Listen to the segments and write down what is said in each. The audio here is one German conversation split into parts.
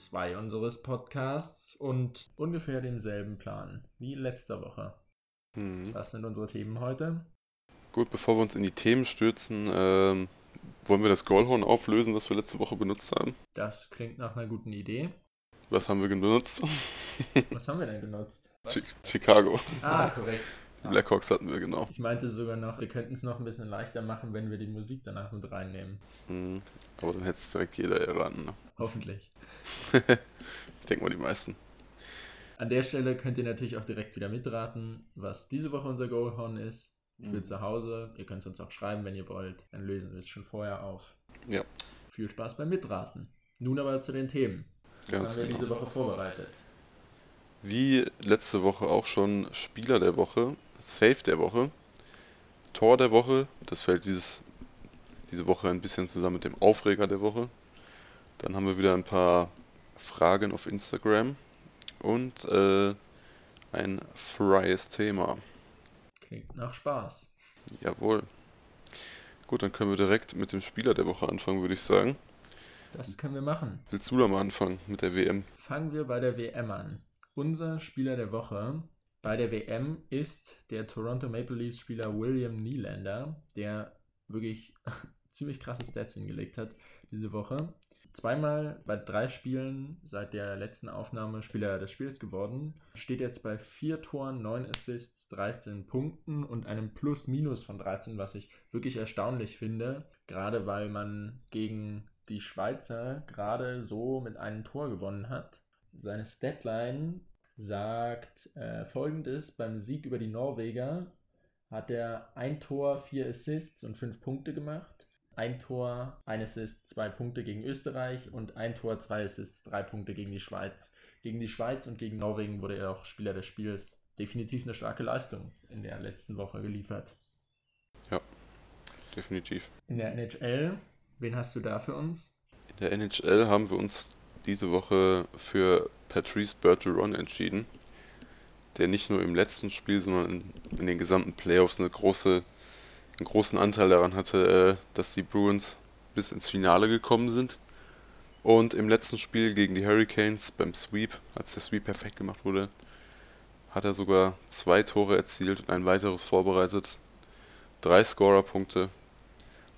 Folge 2 unseres Podcasts und ungefähr denselben Plan wie letzte Woche. Mhm. Was sind unsere Themen heute? Gut, bevor wir uns in die Themen stürzen, ähm, wollen wir das Goalhorn auflösen, was wir letzte Woche benutzt haben. Das klingt nach einer guten Idee. Was haben wir benutzt? Was haben wir denn genutzt? Chi Chicago. Ah, korrekt. Die Blackhawks hatten wir, genau. Ich meinte sogar noch, wir könnten es noch ein bisschen leichter machen, wenn wir die Musik danach mit reinnehmen. Mhm. Aber dann hätte es direkt jeder erraten. Ne? Hoffentlich. ich denke mal die meisten. An der Stelle könnt ihr natürlich auch direkt wieder mitraten, was diese Woche unser Goalhorn ist. Für Mhm. zu Hause. Ihr könnt es uns auch schreiben, wenn ihr wollt. Dann lösen wir es schon vorher auf. Ja. Viel Spaß beim Mitraten. Nun aber zu den Themen. Was Ganz haben wir genau. diese Woche vorbereitet? Wie letzte Woche auch schon Spieler der Woche, Save der Woche, Tor der Woche. Das fällt dieses, diese Woche ein bisschen zusammen mit dem Aufreger der Woche. Dann haben wir wieder ein paar Fragen auf Instagram und äh, ein freies Thema. Klingt nach Spaß. Jawohl. Gut, dann können wir direkt mit dem Spieler der Woche anfangen, würde ich sagen. Das können wir machen. Willst du da mal anfangen mit der WM? Fangen wir bei der WM an. Unser Spieler der Woche bei der WM ist der Toronto Maple Leafs Spieler William Nylander, der wirklich ziemlich krasse Stats hingelegt hat diese Woche. Zweimal bei drei Spielen seit der letzten Aufnahme Spieler des Spiels geworden. Steht jetzt bei vier Toren, neun Assists, 13 Punkten und einem Plus-Minus von 13, was ich wirklich erstaunlich finde. Gerade weil man gegen die Schweizer gerade so mit einem Tor gewonnen hat. Seine Statline sagt äh, folgendes: Beim Sieg über die Norweger hat er ein Tor, vier Assists und fünf Punkte gemacht. Ein Tor, ein Assist, zwei Punkte gegen Österreich und ein Tor, zwei Assists, drei Punkte gegen die Schweiz. Gegen die Schweiz und gegen Norwegen wurde er auch Spieler des Spiels. Definitiv eine starke Leistung in der letzten Woche geliefert. Definitiv. In der NHL, wen hast du da für uns? In der NHL haben wir uns diese Woche für Patrice Bergeron entschieden, der nicht nur im letzten Spiel, sondern in, den gesamten Playoffs eine große, einen großen Anteil daran hatte, äh, dass die Bruins bis ins Finale gekommen sind. Und im letzten Spiel gegen die Hurricanes beim Sweep, als der Sweep perfekt gemacht wurde, hat er sogar zwei Tore erzielt und ein weiteres vorbereitet. Drei Scorerpunkte.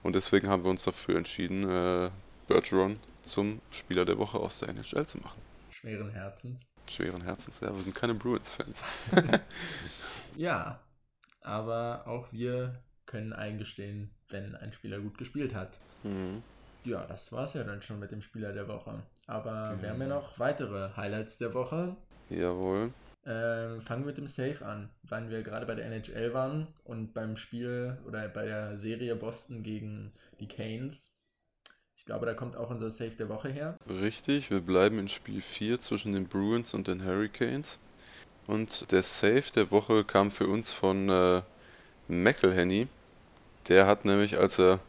Und deswegen haben wir uns dafür entschieden, äh, Bergeron zum Spieler der Woche aus der NHL zu machen. Schweren Herzens. Schweren Herzens, ja, wir sind keine Bruins-Fans. Ja, aber auch wir können eingestehen, wenn ein Spieler gut gespielt hat. Mhm. Ja, das war's ja dann schon mit dem Spieler der Woche. Aber wir haben ja noch weitere Highlights der Woche. Jawohl. Ähm, fangen wir mit dem Save an, wann wir gerade bei der NHL waren und beim Spiel oder bei der Serie Boston gegen die Canes. Ich glaube, da kommt auch unser Save der Woche her. Richtig, wir bleiben in Spiel 4 zwischen den Bruins und den Hurricanes. Und der Save der Woche kam für uns von äh, McElhenney. Der hat nämlich, als er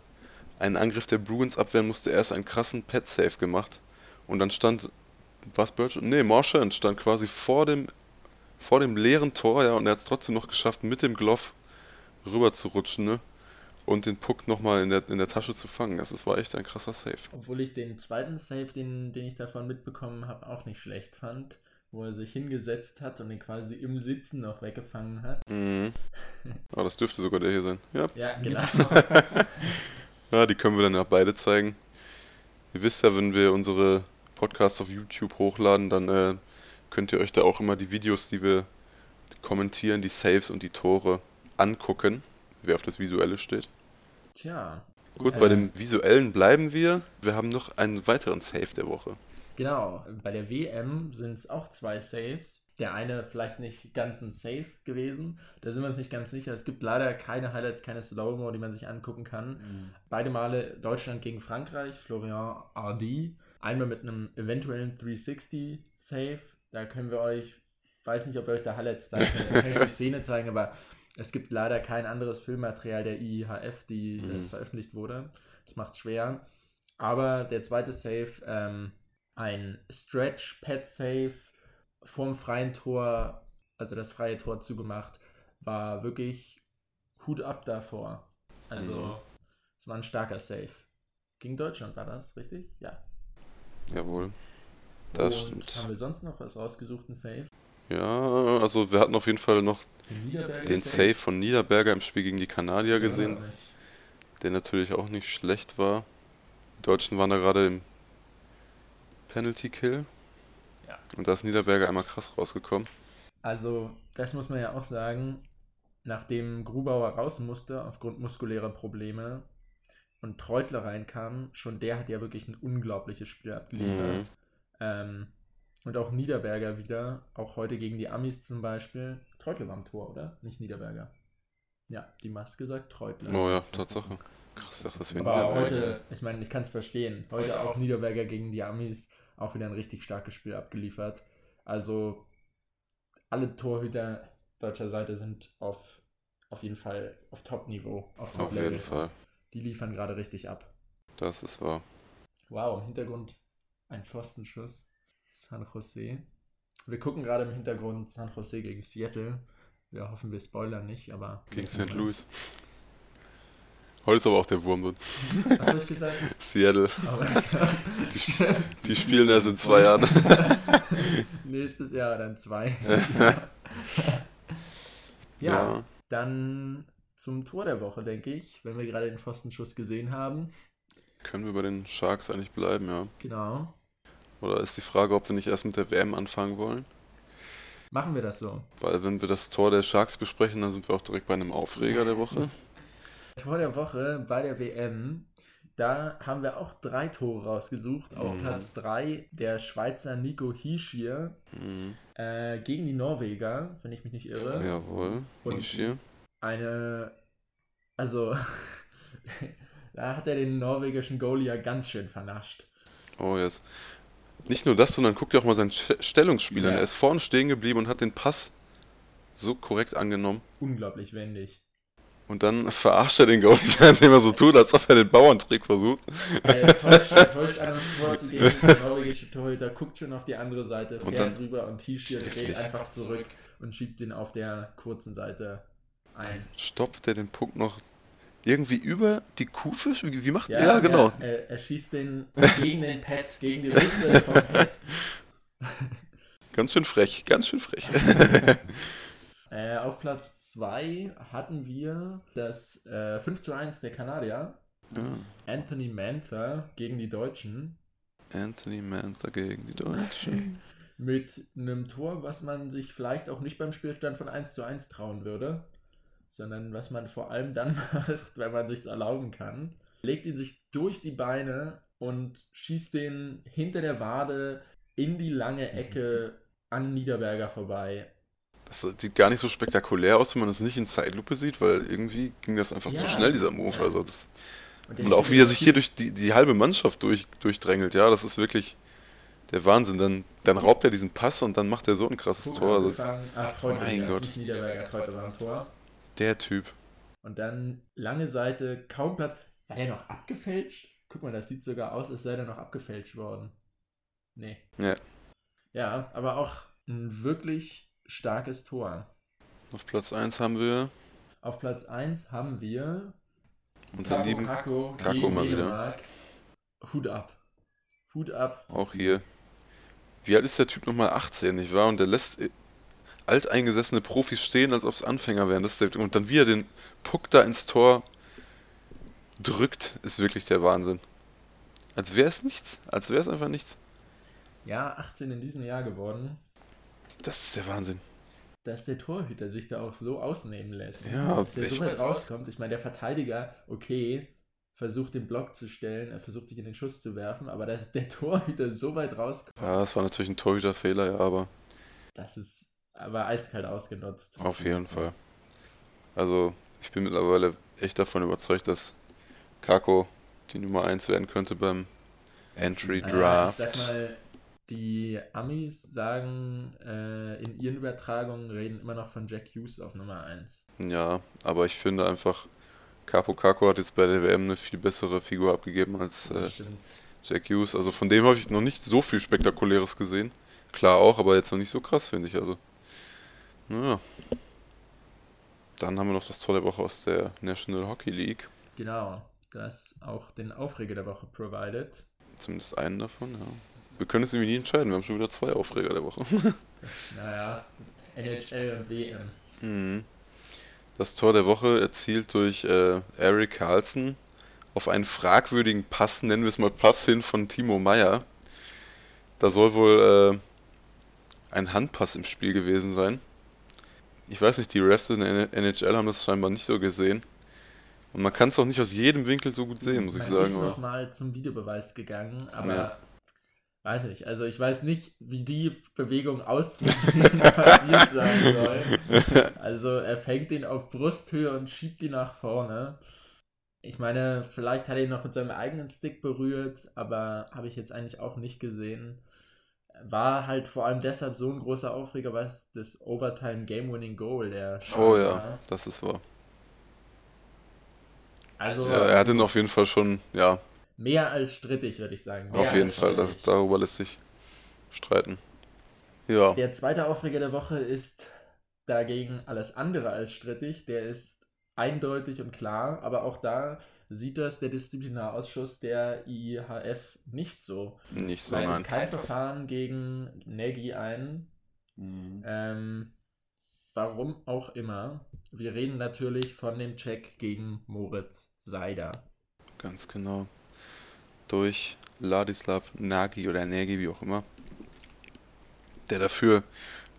einen Angriff der Bruins abwehren musste, erst einen krassen Pet-Save gemacht. Und dann stand, was Birch? Nee, Marchand stand quasi vor dem, vor dem leeren Tor, ja, und er hat es trotzdem noch geschafft, mit dem Glove rüber zu rutschen, ne? Und den Puck nochmal in der, in der Tasche zu fangen. Das ist, war echt ein krasser Save. Obwohl ich den zweiten Save, den, den ich davon mitbekommen habe, auch nicht schlecht fand. Wo er sich hingesetzt hat und den quasi im Sitzen noch weggefangen hat. Mhm. Ah, das dürfte sogar der hier sein. Ja. Ja, genau. ja, die können wir dann ja beide zeigen. Ihr wisst ja, wenn wir unsere Podcasts auf YouTube hochladen, dann äh, könnt ihr euch da auch immer die Videos, die wir kommentieren, die Saves und die Tore angucken, wer auf das Visuelle steht. Tja. Gut, Äh, bei dem Visuellen bleiben wir. Wir haben noch einen weiteren Save der Woche. Genau, bei der WM sind es auch zwei Saves. Der eine vielleicht nicht ganz ein Save gewesen. Da sind wir uns nicht ganz sicher. Es gibt leider keine Highlights, keine Slow-Mo, die man sich angucken kann. Beide Male Deutschland gegen Frankreich, Florian Hardy. Einmal mit einem eventuellen 360 Save. Da können wir euch, weiß nicht, ob wir euch da Highlights zeigen, die Szene zeigen, aber es gibt leider kein anderes Filmmaterial der IIHF, die Mhm. das veröffentlicht wurde. Das macht schwer. Aber der zweite Save, ähm, ein Stretch-Pad-Save vorm freien Tor, also das freie Tor zugemacht, war wirklich Hut ab davor. Also, Mhm. es war ein starker Save. Gegen Deutschland war das, richtig? Ja. Jawohl. Das Und stimmt. Haben wir sonst noch was rausgesucht, ein Safe? Ja, also wir hatten auf jeden Fall noch Den Save von Niederberger im Spiel gegen die Kanadier gesehen, der natürlich auch nicht schlecht war. Die Deutschen waren da gerade im Penalty Kill. Ja. Und da ist Niederberger einmal krass rausgekommen. Also, das muss man ja auch sagen, nachdem Grubauer raus musste aufgrund muskulärer Probleme und Treutler reinkam, schon der hat ja wirklich ein unglaubliches Spiel abgeliefert. Ähm, und auch Niederberger wieder, auch heute gegen die Amis zum Beispiel. Treutler war am Tor, oder? Nicht Niederberger. Ja, die Maske sagt Treutler. Oh ja, Tatsache. Krass, ich dachte, das wäre Aber Niederberger. heute, ich meine, ich kann es verstehen. Heute auch Niederberger gegen die Amis auch wieder ein richtig starkes Spiel abgeliefert. Also alle Torhüter deutscher Seite sind auf, auf jeden Fall auf Top-Niveau. Auf, Auf Top-Level. jeden Fall. Die liefern gerade richtig ab. Das ist wahr. Wow, im Hintergrund ein Pfostenschuss. San Jose. Wir gucken gerade im Hintergrund San Jose gegen Seattle. Wir hoffen, wir spoilern nicht, aber. Gegen St. Louis. Heute ist aber auch der Wurm drin. Was soll ich gesagt? Seattle. Aber, Die spielen erst in zwei Jahren. Nächstes Jahr dann zwei. ja, Ja. dann zum Tor der Woche, denke ich, wenn wir gerade den Pfostenschuss gesehen haben. Können wir bei den Sharks eigentlich bleiben, ja? Genau. Oder ist die Frage, ob wir nicht erst mit der WM anfangen wollen? Machen wir das so. Weil wenn wir das Tor der Sharks besprechen, dann sind wir auch direkt bei einem Aufreger der Woche. Tor der Woche bei der WM. Da haben wir auch drei Tore rausgesucht. Auf Mhm. Platz 3 der Schweizer Nico Hischier Mhm. äh, gegen die Norweger, wenn ich mich nicht irre. Jawohl. Und- Ishii. Eine, also, da hat er den norwegischen Goalie ja ganz schön vernascht. Oh, yes. Nicht nur das, sondern guck dir auch mal sein St- Stellungsspiel an. Ja. Er ist vorne stehen geblieben und hat den Pass so korrekt angenommen. Unglaublich wendig. Und dann verarscht er den Goalie, indem er so tut, als ob er den Bauerntrick versucht. Er täuscht, täuscht an uns vorzugehen. Der norwegische Torhüter guckt schon auf die andere Seite, Und fährt dann- drüber und Hischier dreht einfach zurück und schiebt den auf der kurzen Seite ein. Stopft er den Puck noch irgendwie über die Kufe? Wie, wie macht er? Ja, genau. Er, er, er schießt den gegen den Pad, gegen die Ritze vom Pad. Ganz schön frech, ganz schön frech. Äh, auf Platz 2 hatten wir das äh, 5 zu 1 der Kanadier. Ja. Anthony Mantha gegen die Deutschen. Anthony Mantha gegen die Deutschen. Mit einem Tor, was man sich vielleicht auch nicht beim Spielstand von 1 zu 1 trauen würde. Sondern was man vor allem dann macht, wenn man sich erlauben kann. Legt ihn sich durch die Beine und schießt den hinter der Wade in die lange Ecke an Niederberger vorbei. Das sieht gar nicht so spektakulär aus, wenn man es nicht in Zeitlupe sieht, weil irgendwie ging das einfach zu Ja. schnell, dieser Move. Ja. Also das, der und auch wie er sich hier durch die, die halbe Mannschaft durch, durchdrängelt, ja, das ist wirklich der Wahnsinn. Dann, dann raubt er diesen Pass und dann macht er so ein krasses Tor. Also. Ach, Mein Gott. nicht Niederberger, Treute war am Tor. Der Typ. Und dann lange Seite, kaum Platz. War der noch abgefälscht? Guck mal, das sieht sogar aus, als sei der noch abgefälscht worden. Nee. Ja. Ja, aber auch ein wirklich starkes Tor. Auf Platz 1 haben wir Auf Platz 1 haben wir Taco lieben, Kako Kako mal wieder. Hut ab. Hut ab. auch hier. Wie alt ist der Typ nochmal? 18, nicht wahr? Und der lässt alteingesessene Profis stehen, als ob es Anfänger wären. Das der, und dann wie er den Puck da ins Tor drückt, ist wirklich der Wahnsinn. Als wäre es nichts. Als wäre es einfach nichts. Ja, 18 in diesem Jahr geworden. Das ist der Wahnsinn. dass der Torhüter sich da auch so ausnehmen lässt. Ja, dass der so weit rauskommt. Ich meine, der Verteidiger, okay, versucht den Block zu stellen, er versucht sich in den Schuss zu werfen, aber dass der Torhüter so weit rauskommt, Ja, das war natürlich ein Torhüterfehler, ja, aber das ist aber eiskalt ausgenutzt. auf jeden Fall. Also, ich bin mittlerweile echt davon überzeugt, dass Kako die Nummer 1 werden könnte beim Entry Draft. Ich sag mal, die Amis sagen äh, in ihren Übertragungen reden immer noch von Jack Hughes auf Nummer 1. Ja, aber ich finde einfach, Capo Kako hat jetzt bei der WM eine viel bessere Figur abgegeben als äh. Jack Hughes. Also von dem habe ich noch nicht so viel Spektakuläres gesehen. Klar auch, aber jetzt noch nicht so krass, finde ich. Also, naja. Dann haben wir noch das tolle Woche aus der National Hockey League. Genau, das auch den Aufreger der Woche provided. Zumindest einen davon, ja. wir können es irgendwie nie entscheiden. Wir haben schon wieder zwei Aufreger der Woche. naja, NHL und WM. Mhm. Das Tor der Woche erzielt durch äh, Eric Carlson auf einen fragwürdigen Pass, nennen wir es mal Pass hin von Timo Meyer. Da soll wohl äh, ein Handpass im Spiel gewesen sein. Ich weiß nicht, die Refs in der NHL haben das scheinbar nicht so gesehen. Und man kann es auch nicht aus jedem Winkel so gut sehen, muss ich sagen. Ich bin nochmal zum Videobeweis gegangen, aber ja. weiß nicht. Also ich weiß nicht, wie die Bewegung auswirkt, passiert sein soll. Also er fängt ihn auf Brusthöhe und schiebt ihn nach vorne. Ich meine, vielleicht hat er ihn noch mit seinem eigenen Stick berührt, aber habe ich jetzt eigentlich auch nicht gesehen. War halt vor allem deshalb so ein großer Aufreger, weil es das Overtime Game-Winning Goal der Chance Oh ja, war. das ist wahr. Also, ja, er hatte ihn auf jeden Fall schon, ja. Mehr als strittig, würde ich sagen. Mehr auf jeden Fall, das, darüber lässt sich streiten. Ja. Der zweite Aufreger der Woche ist dagegen alles andere als strittig. Der ist eindeutig und klar, aber auch da sieht das der Disziplinarausschuss der IHF nicht so. Nicht so, nein. Kein Verfahren gegen Nagy ein. Mhm. Ähm, warum auch immer. Wir reden natürlich von dem Check gegen Moritz Seider. Ganz genau. Durch Ladislav Nagy oder Nagy, wie auch immer. Der dafür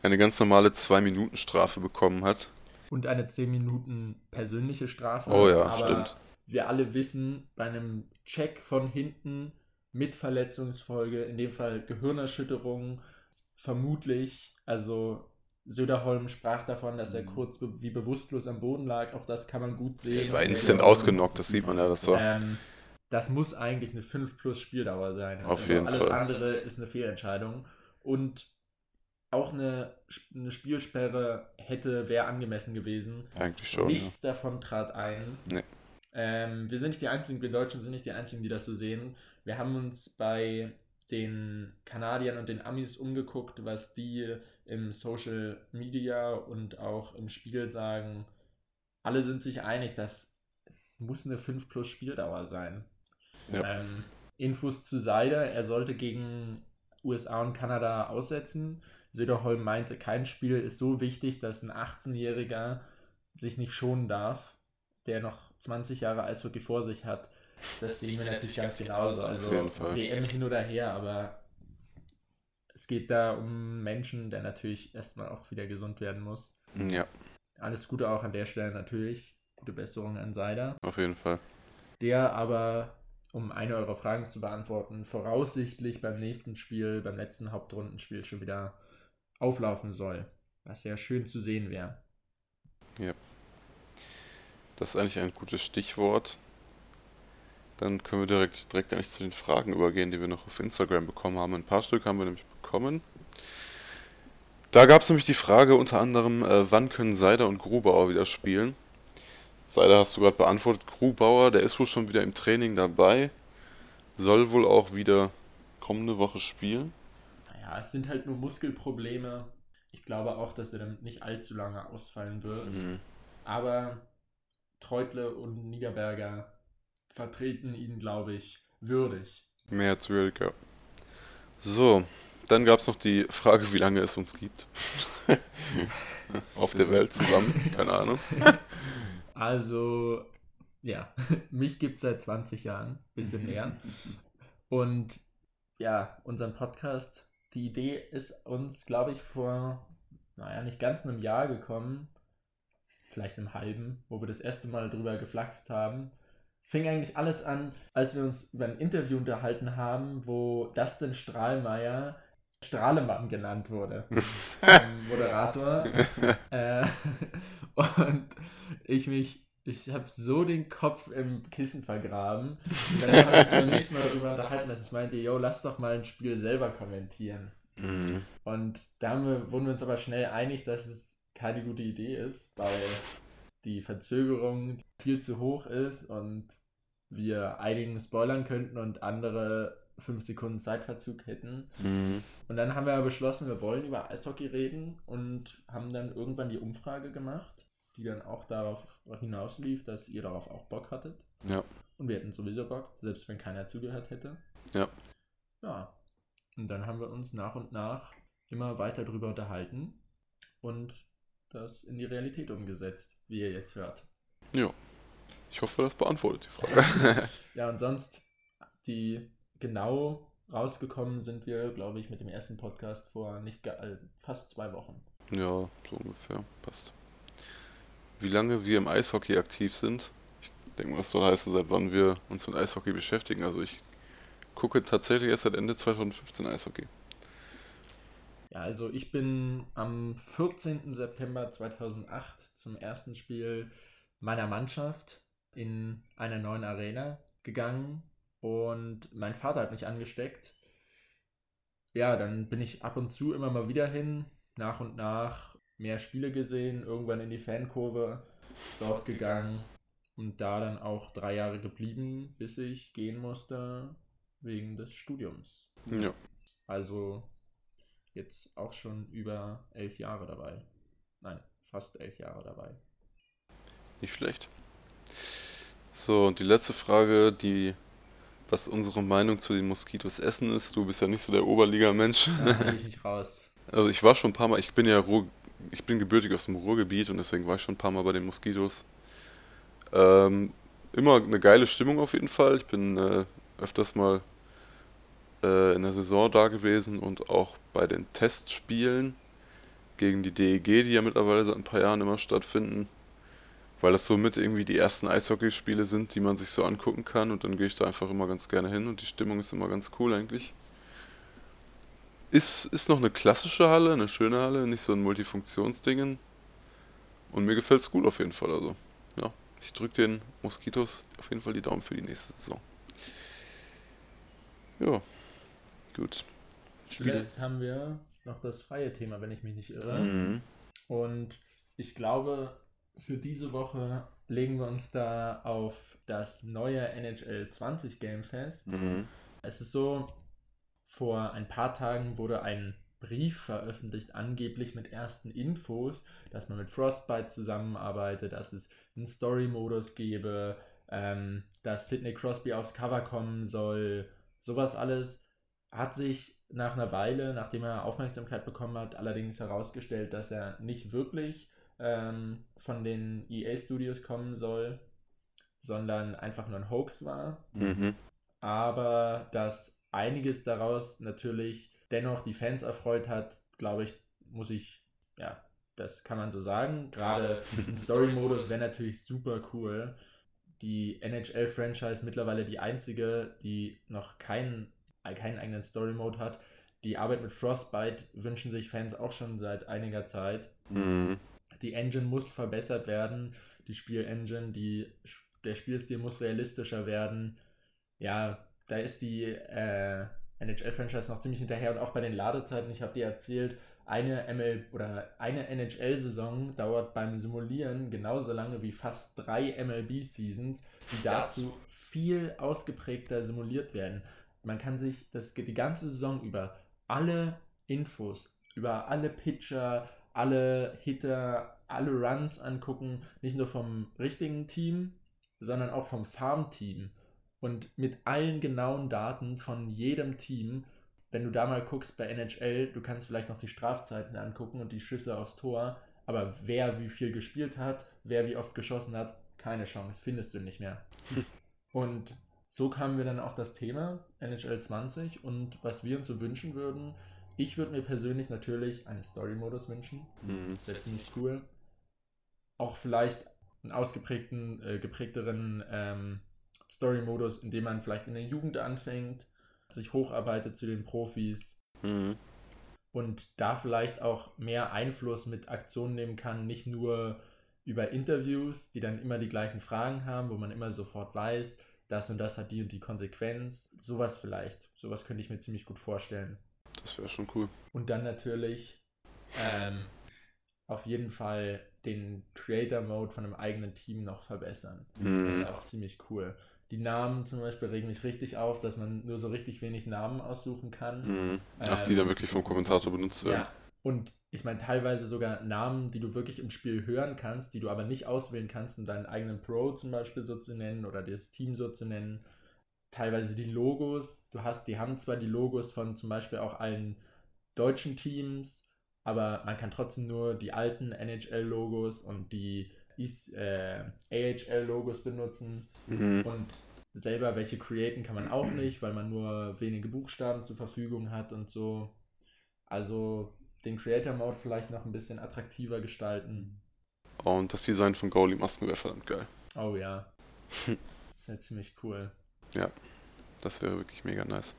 eine ganz normale 2-Minuten-Strafe bekommen hat. Und eine 10 Minuten persönliche Strafe. Oh ja, stimmt. Wir alle wissen, bei einem Check von hinten mit Verletzungsfolge, in dem Fall Gehirnerschütterung, vermutlich, also Söderholm sprach davon, dass er mhm. kurz be wie bewusstlos am Boden lag. Auch das kann man gut sehen. Er war instant ausgenockt, das sieht man ja. Das, war. Ähm, das muss eigentlich eine 5 plus Spieldauer sein. Auf also jeden alles Fall. Alles andere ist eine Fehlentscheidung. Und auch eine, eine Spielsperre hätte, wäre angemessen gewesen. Eigentlich schon. Nichts ja. davon trat ein. Nee. Ähm, wir sind nicht die Einzigen, wir Deutschen sind nicht die Einzigen, die das so sehen. Wir haben uns bei den Kanadiern und den Amis umgeguckt, was die im Social Media und auch im Spiel sagen, alle sind sich einig, das muss eine 5 plus Spieldauer sein. Ja. Ähm, Infos zu Seide, er sollte gegen USA und Kanada aussetzen. Söderholm meinte, kein Spiel ist so wichtig, dass ein 18-Jähriger sich nicht schonen darf, der noch 20 Jahre Eishockey vor sich hat. Das sehen wir natürlich ganz genauso. Also WM hin oder her, aber es geht da um Menschen, der natürlich erstmal auch wieder gesund werden muss. Ja. Alles Gute auch an der Stelle natürlich. Gute Besserung an Seider. Auf jeden Fall. Der aber, um eine eurer Fragen zu beantworten, voraussichtlich beim nächsten Spiel, beim letzten Hauptrundenspiel schon wieder auflaufen soll. Was ja schön zu sehen wäre. Ja. Das ist eigentlich ein gutes Stichwort. Dann können wir direkt, direkt eigentlich zu den Fragen übergehen, die wir noch auf Instagram bekommen haben. Ein paar Stück haben wir nämlich bekommen. Da gab es nämlich die Frage unter anderem, äh, wann können Seider und Grubauer wieder spielen? Seider hast du gerade beantwortet. Grubauer, der ist wohl schon wieder im Training dabei. Soll wohl auch wieder kommende Woche spielen. Naja, es sind halt nur Muskelprobleme. Ich glaube auch, dass er damit nicht allzu lange ausfallen wird. Mhm. Aber Treutle und Niederberger vertreten ihn, glaube ich, würdig. Mehr als würdig, ja. So, dann gab es noch die Frage, wie lange es uns gibt. Auf der Welt zusammen, keine Ahnung. Also, ja, mich gibt es seit 20 Jahren, bisschen mehr. Und ja, unseren Podcast, die Idee ist uns, glaube ich, vor, naja, nicht ganz einem Jahr gekommen, vielleicht einem halben, wo wir das erste Mal drüber geflaxt haben. Es fing eigentlich alles an, als wir uns über ein Interview unterhalten haben, wo Dustin Strahlmeier Strahlemann genannt wurde. Moderator. äh, und ich mich, ich habe so den Kopf im Kissen vergraben. Und dann haben wir uns beim nächsten Mal darüber unterhalten, dass ich meinte, yo, lass doch mal ein Spiel selber kommentieren. Mhm. Und da wir, wurden wir uns aber schnell einig, dass es keine gute Idee ist, weil die Verzögerung viel zu hoch ist und wir einigen spoilern könnten und andere fünf Sekunden Zeitverzug hätten. Mhm. Und dann haben wir beschlossen, wir wollen über Eishockey reden und haben dann irgendwann die Umfrage gemacht, die dann auch darauf hinauslief, dass ihr darauf auch Bock hattet. Ja. Und wir hätten sowieso Bock, selbst wenn keiner zugehört hätte. Ja. Ja. Und dann haben wir uns nach und nach immer weiter darüber unterhalten und das in die Realität umgesetzt, wie ihr jetzt hört. Ja. Ich hoffe, das beantwortet die Frage. ja, und sonst, die genau rausgekommen sind wir, glaube ich, mit dem ersten Podcast vor nicht äh, fast zwei Wochen. Ja, so ungefähr. Passt. Wie lange wir im Eishockey aktiv sind, ich denke mal, das soll heißen, seit wann wir uns mit Eishockey beschäftigen. Also ich gucke tatsächlich erst seit Ende 2015 Eishockey. Ja, also ich bin am 14. September 2008 zum ersten Spiel meiner Mannschaft in einer neuen Arena gegangen und mein Vater hat mich angesteckt. Ja, dann bin ich ab und zu immer mal wieder hin, nach und nach mehr Spiele gesehen, irgendwann in die Fankurve dort gegangen und da dann auch drei Jahre geblieben, bis ich gehen musste wegen des Studiums. Ja. Also jetzt auch schon über elf Jahre dabei. Nein, fast elf Jahre dabei. Nicht schlecht. So, und die letzte Frage, die was unsere Meinung zu den Moskitos essen ist. Du bist ja nicht so der Oberliga-Mensch. Bin ich nicht raus. Also ich war schon ein paar Mal, ich bin ja Ruhr, ich bin gebürtig aus dem Ruhrgebiet und deswegen war ich schon ein paar Mal bei den Moskitos. Ähm, immer eine geile Stimmung auf jeden Fall. Ich bin äh, öfters mal äh, in der Saison da gewesen und auch bei den Testspielen gegen die DEG, die ja mittlerweile seit ein paar Jahren immer stattfinden weil das somit irgendwie die ersten Eishockeyspiele sind, die man sich so angucken kann und dann gehe ich da einfach immer ganz gerne hin und die Stimmung ist immer ganz cool eigentlich. Ist, ist noch eine klassische Halle, eine schöne Halle, nicht so ein Multifunktionsdingen. Und mir gefällt es gut auf jeden Fall. Also, ja, ich drücke den Moskitos auf jeden Fall die Daumen für die nächste Saison. Ja, gut. Jetzt haben wir noch das freie Thema, wenn ich mich nicht irre. Mhm. Und ich glaube, für diese Woche legen wir uns da auf das neue NHL 20 Game fest. Mhm. Es ist so, vor ein paar Tagen wurde ein Brief veröffentlicht, angeblich mit ersten Infos, dass man mit Frostbite zusammenarbeitet, dass es einen Story-Modus gebe, ähm, dass Sidney Crosby aufs Cover kommen soll. Sowas alles hat sich nach einer Weile, nachdem er Aufmerksamkeit bekommen hat, allerdings herausgestellt, dass er nicht wirklich ähm, von den EA Studios kommen soll, sondern einfach nur ein Hoax war. Mhm. Aber dass einiges daraus natürlich dennoch die Fans erfreut hat, glaube ich, muss ich, ja, das kann man so sagen. Gerade ein Story-Modus wäre natürlich super cool. Die NHL-Franchise mittlerweile die einzige, die noch keinen, keinen eigenen Story-Mode hat. Die Arbeit mit Frostbite wünschen sich Fans auch schon seit einiger Zeit. Mhm die Engine muss verbessert werden, die Spielengine, die, der Spielstil muss realistischer werden. Ja, da ist die äh, NHL-Franchise noch ziemlich hinterher und auch bei den Ladezeiten, ich habe dir erzählt, eine ML oder eine NHL-Saison dauert beim Simulieren genauso lange wie fast drei MLB-Seasons, die dazu viel ausgeprägter simuliert werden. Man kann sich das die ganze Saison über alle Infos, über alle Pitcher, alle Hitter, alle Runs angucken, nicht nur vom richtigen Team, sondern auch vom Farmteam und mit allen genauen Daten von jedem Team. Wenn du da mal guckst bei NHL, du kannst vielleicht noch die Strafzeiten angucken und die Schüsse aufs Tor, aber wer wie viel gespielt hat, wer wie oft geschossen hat, keine Chance, findest du nicht mehr. und so kamen wir dann auf das Thema NHL 20 und was wir uns so wünschen würden, ich würde mir persönlich natürlich einen Story-Modus wünschen. Mhm, das wäre ziemlich cool. Auch vielleicht einen ausgeprägten, äh, geprägteren ähm, Story-Modus, in dem man vielleicht in der Jugend anfängt, sich hocharbeitet zu den Profis mhm. und da vielleicht auch mehr Einfluss mit Aktionen nehmen kann, nicht nur über Interviews, die dann immer die gleichen Fragen haben, wo man immer sofort weiß, das und das hat die und die Konsequenz. Sowas vielleicht. Sowas könnte ich mir ziemlich gut vorstellen. Das wäre schon cool. Und dann natürlich ähm, auf jeden Fall den Creator-Mode von einem eigenen Team noch verbessern. Mhm. Das ist auch ziemlich cool. Die Namen zum Beispiel regen mich richtig auf, dass man nur so richtig wenig Namen aussuchen kann. Mhm. Ach, ähm, die dann wirklich vom Kommentator benutzt werden. Ja, und ich meine teilweise sogar Namen, die du wirklich im Spiel hören kannst, die du aber nicht auswählen kannst, um deinen eigenen Pro zum Beispiel so zu nennen oder das Team so zu nennen teilweise die Logos. Du hast, die haben zwar die Logos von zum Beispiel auch allen deutschen Teams, aber man kann trotzdem nur die alten NHL-Logos und die äh, AHL-Logos benutzen. Mhm. Und selber welche createn kann man auch nicht, weil man nur wenige Buchstaben zur Verfügung hat und so. Also den Creator-Mode vielleicht noch ein bisschen attraktiver gestalten. Und das Design von Goalie-Masken wäre verdammt geil. Oh ja. das wäre ziemlich cool. Ja, das wäre wirklich mega nice.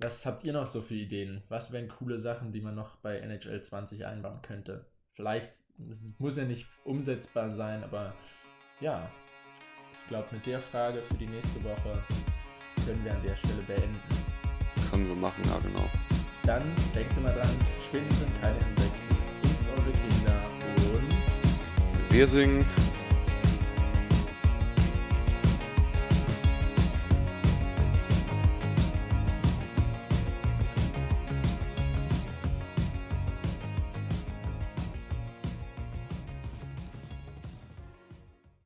Was habt ihr noch so für Ideen? Was wären coole Sachen, die man noch bei NHL 20 einbauen könnte? Vielleicht, es muss ja nicht umsetzbar sein, aber ja, ich glaube, mit der Frage für die nächste Woche können wir an der Stelle beenden. Können wir machen, ja genau. Dann denkt immer dran, Spinnen sind keine Insekten, impft eure Kinder und Wir singen